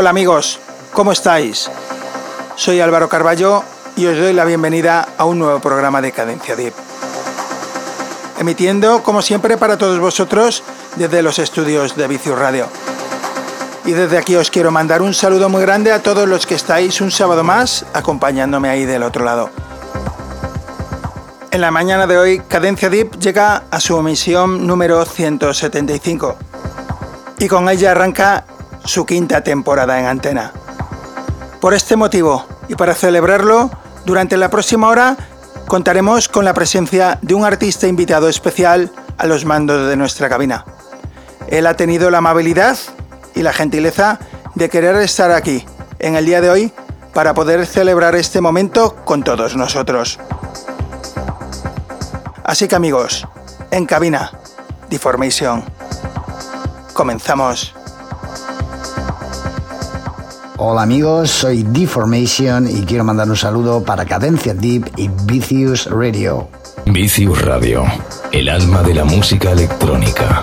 Hola amigos, ¿cómo estáis? Soy Álvaro Carballo y os doy la bienvenida a un nuevo programa de Cadencia Deep. Emitiendo, como siempre, para todos vosotros desde los estudios de Vicius Radio. Y desde aquí os quiero mandar un saludo muy grande a todos los que estáis un sábado más acompañándome ahí del otro lado. En la mañana de hoy, Cadencia Deep llega a su emisión número 175 y con ella arranca su quinta temporada en antena. Por este motivo y para celebrarlo, durante la próxima hora contaremos con la presencia de un artista invitado especial a los mandos de nuestra cabina. Él ha tenido la amabilidad y la gentileza de querer estar aquí en el día de hoy para poder celebrar este momento con todos nosotros. Así que amigos, en cabina, Deformation. Comenzamos. Hola amigos, soy Deformation y quiero mandar un saludo para Cadencia Deep y Vicious Radio. Vicious Radio, el alma de la música electrónica.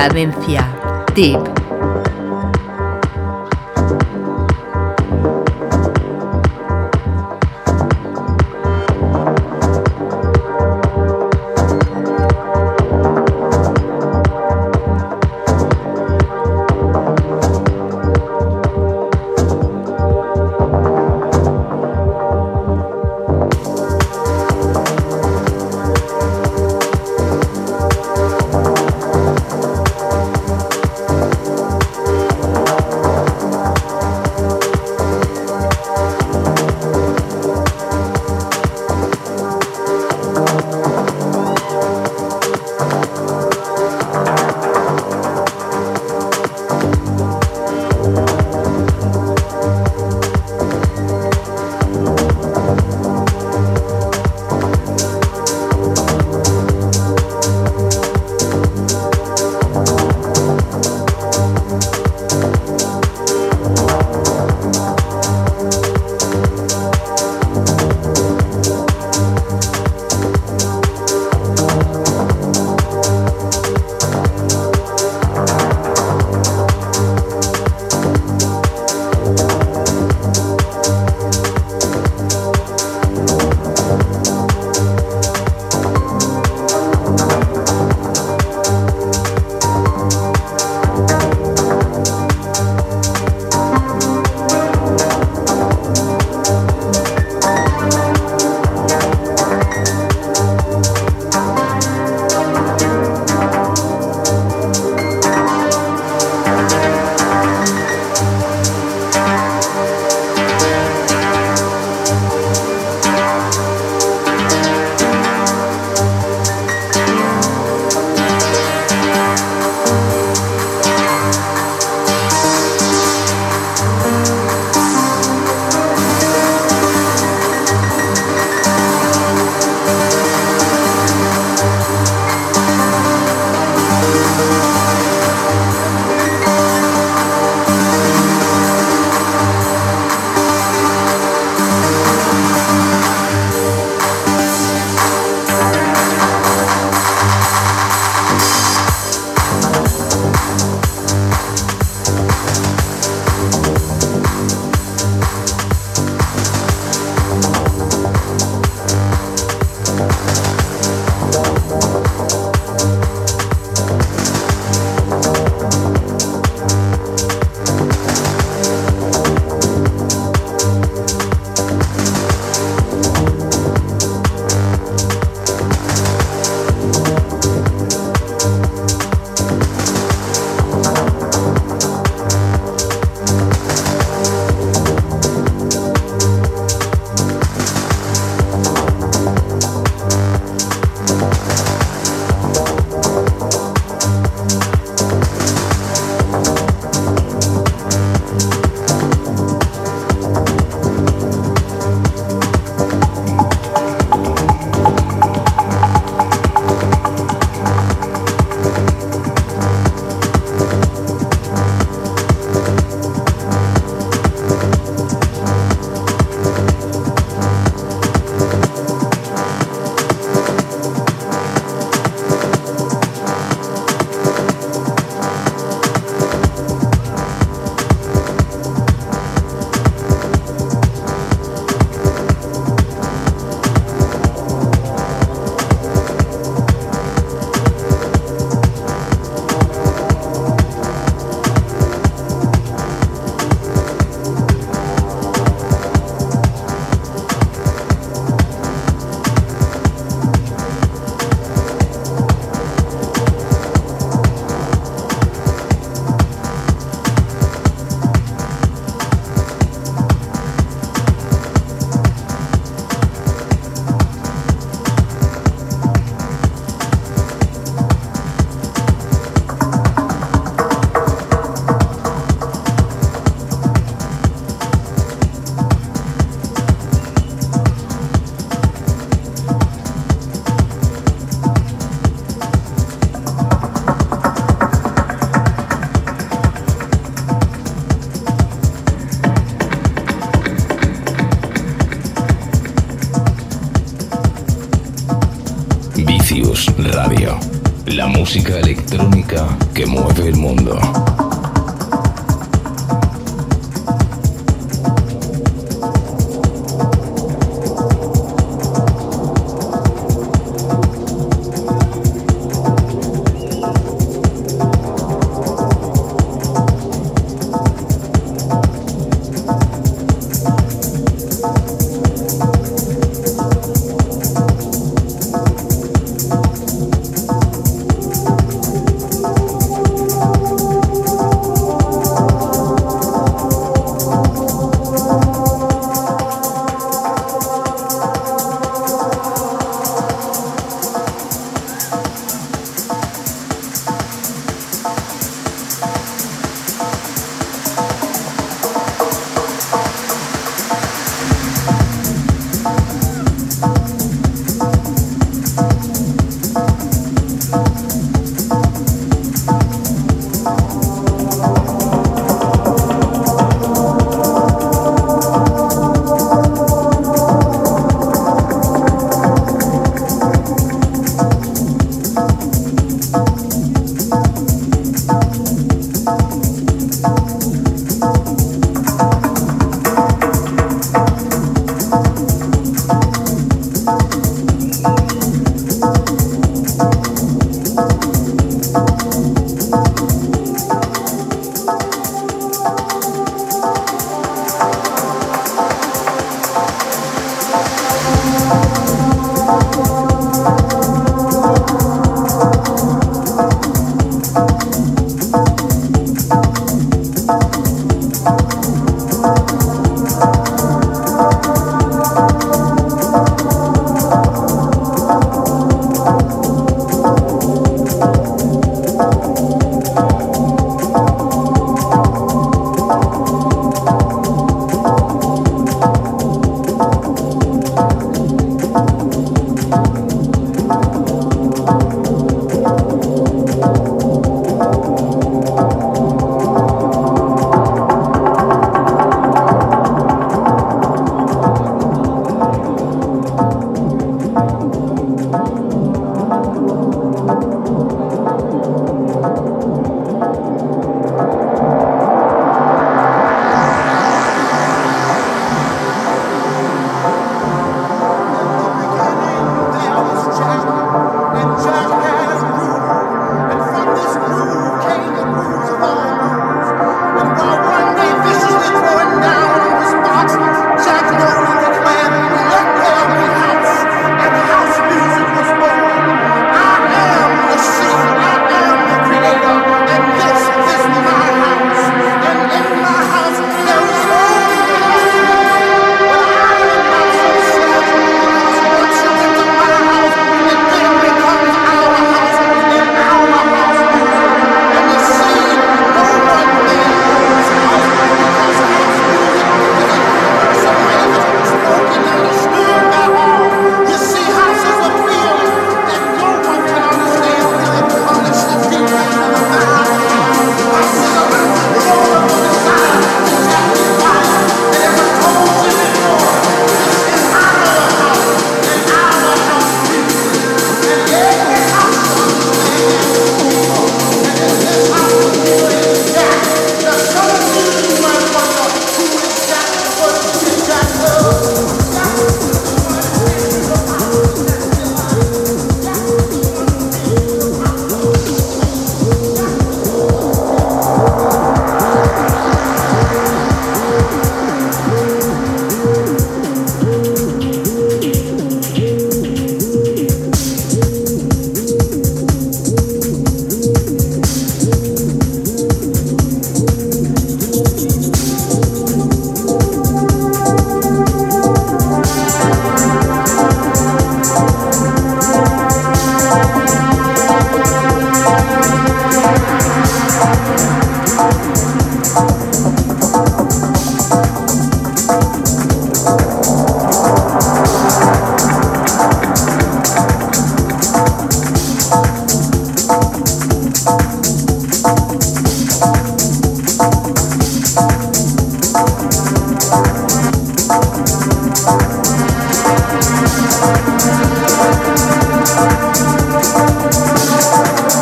Cadencia. Tip. Radio. La música electrónica que mueve el mundo.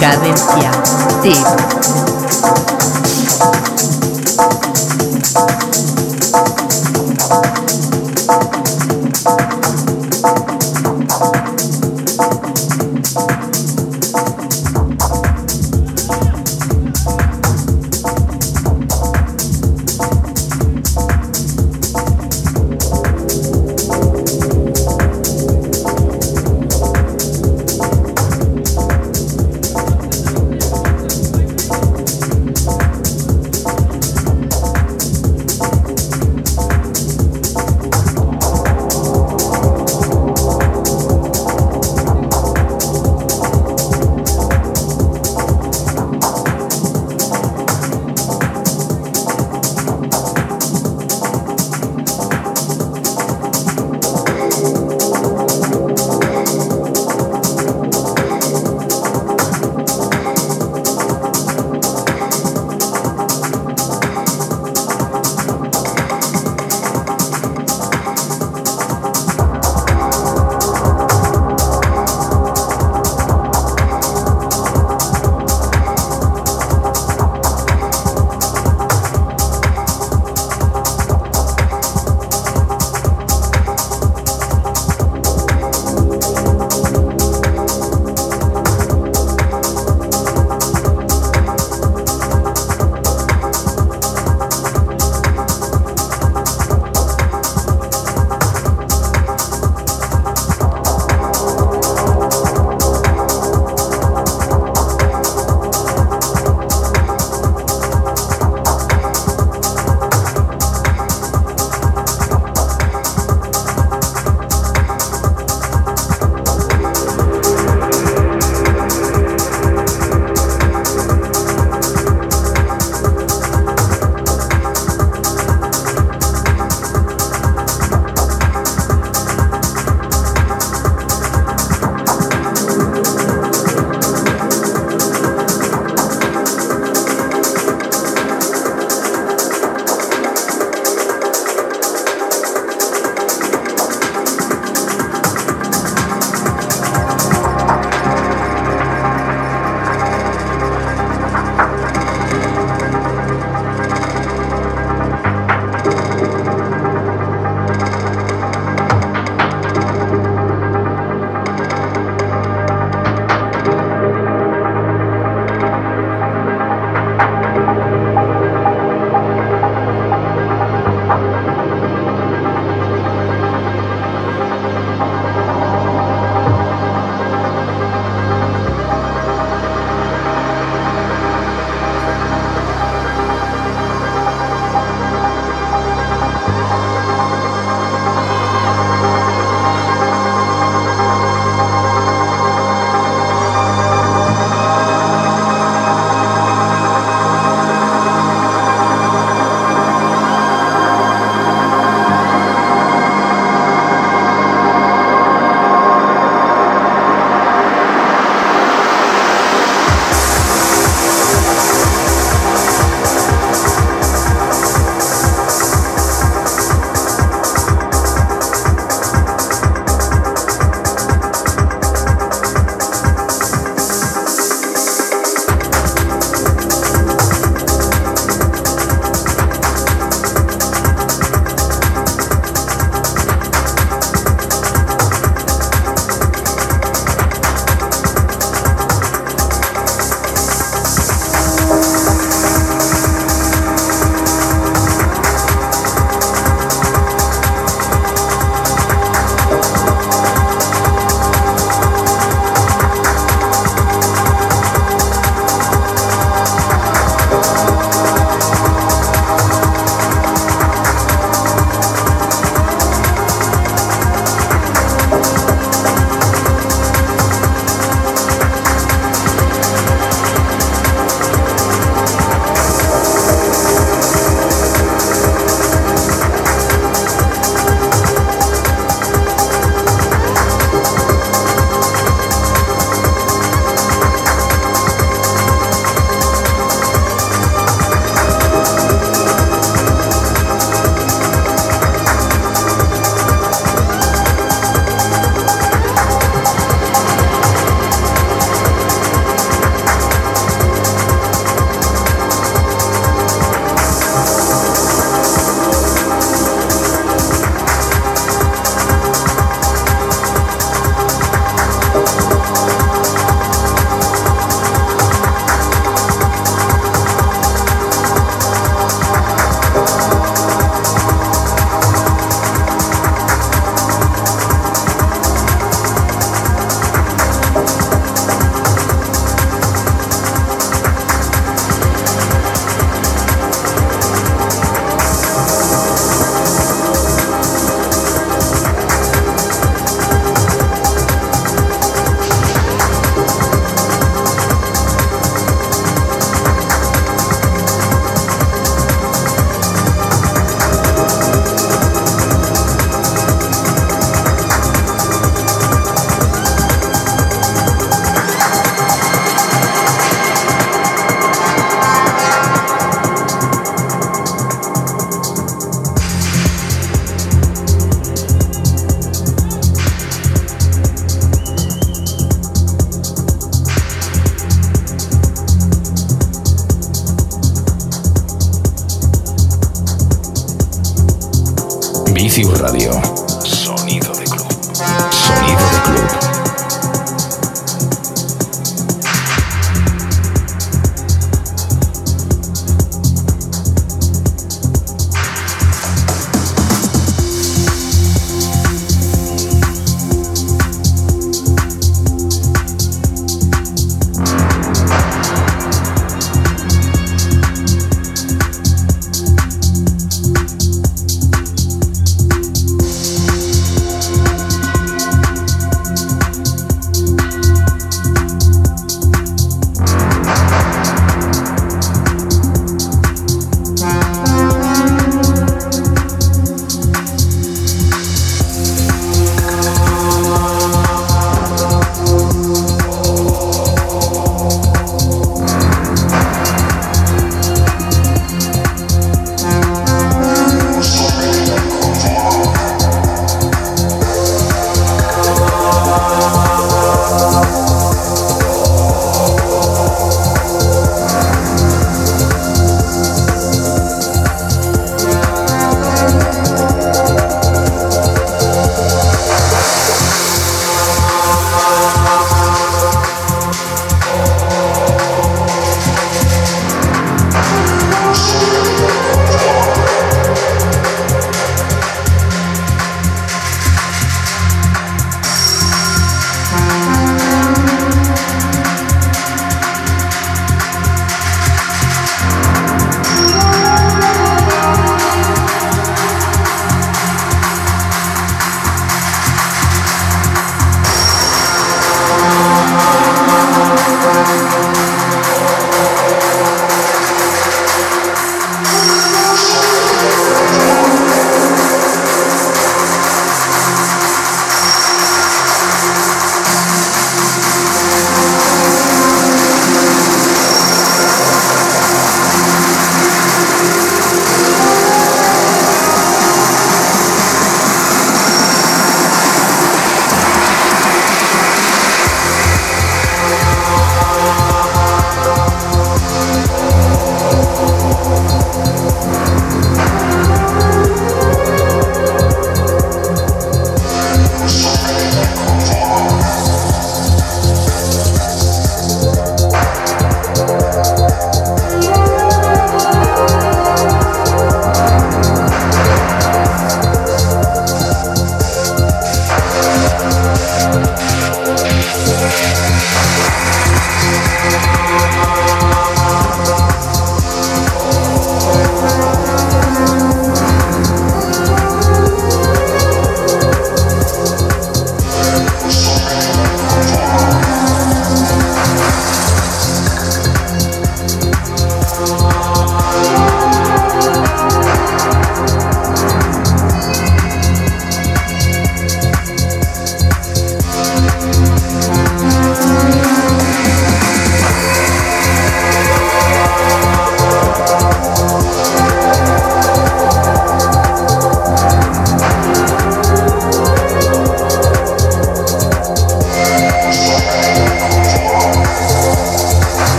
Cadencia. Tip.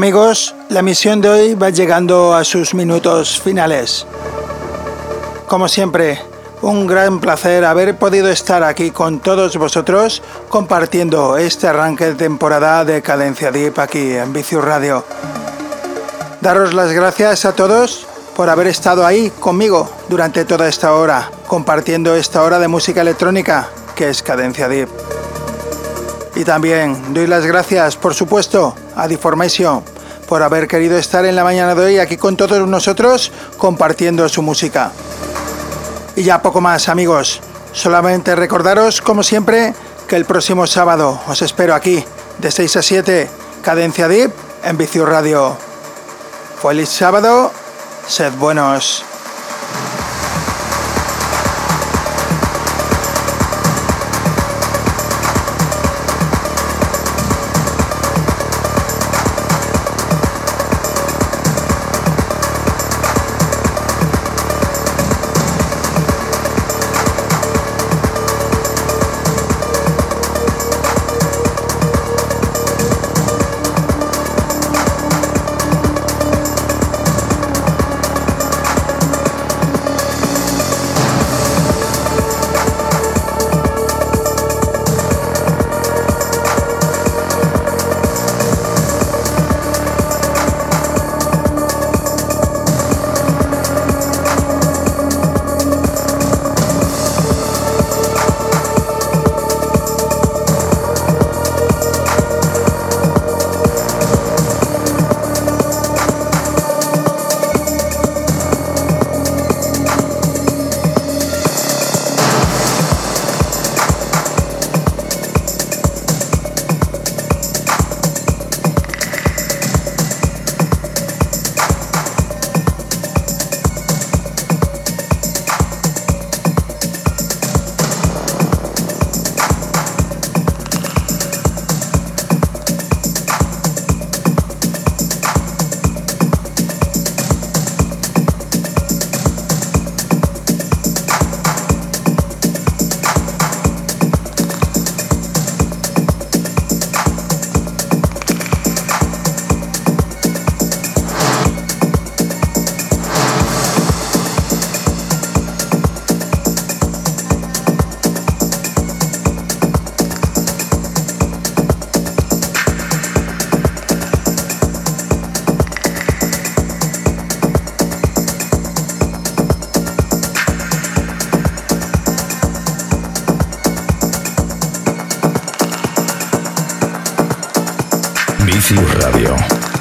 Amigos, la misión de hoy va llegando a sus minutos finales. Como siempre, un gran placer haber podido estar aquí con todos vosotros compartiendo este arranque de temporada de Cadencia Deep aquí en Vicius Radio. Daros las gracias a todos por haber estado ahí conmigo durante toda esta hora, compartiendo esta hora de música electrónica que es Cadencia Deep. Y también doy las gracias, por supuesto, a Deformation por haber querido estar en la mañana de hoy aquí con todos nosotros compartiendo su música. Y ya poco más amigos, solamente recordaros como siempre que el próximo sábado os espero aquí de 6 a 7, Cadencia Deep en Vicio Radio. Feliz sábado, sed buenos.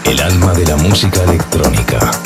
El alma de la música electrónica.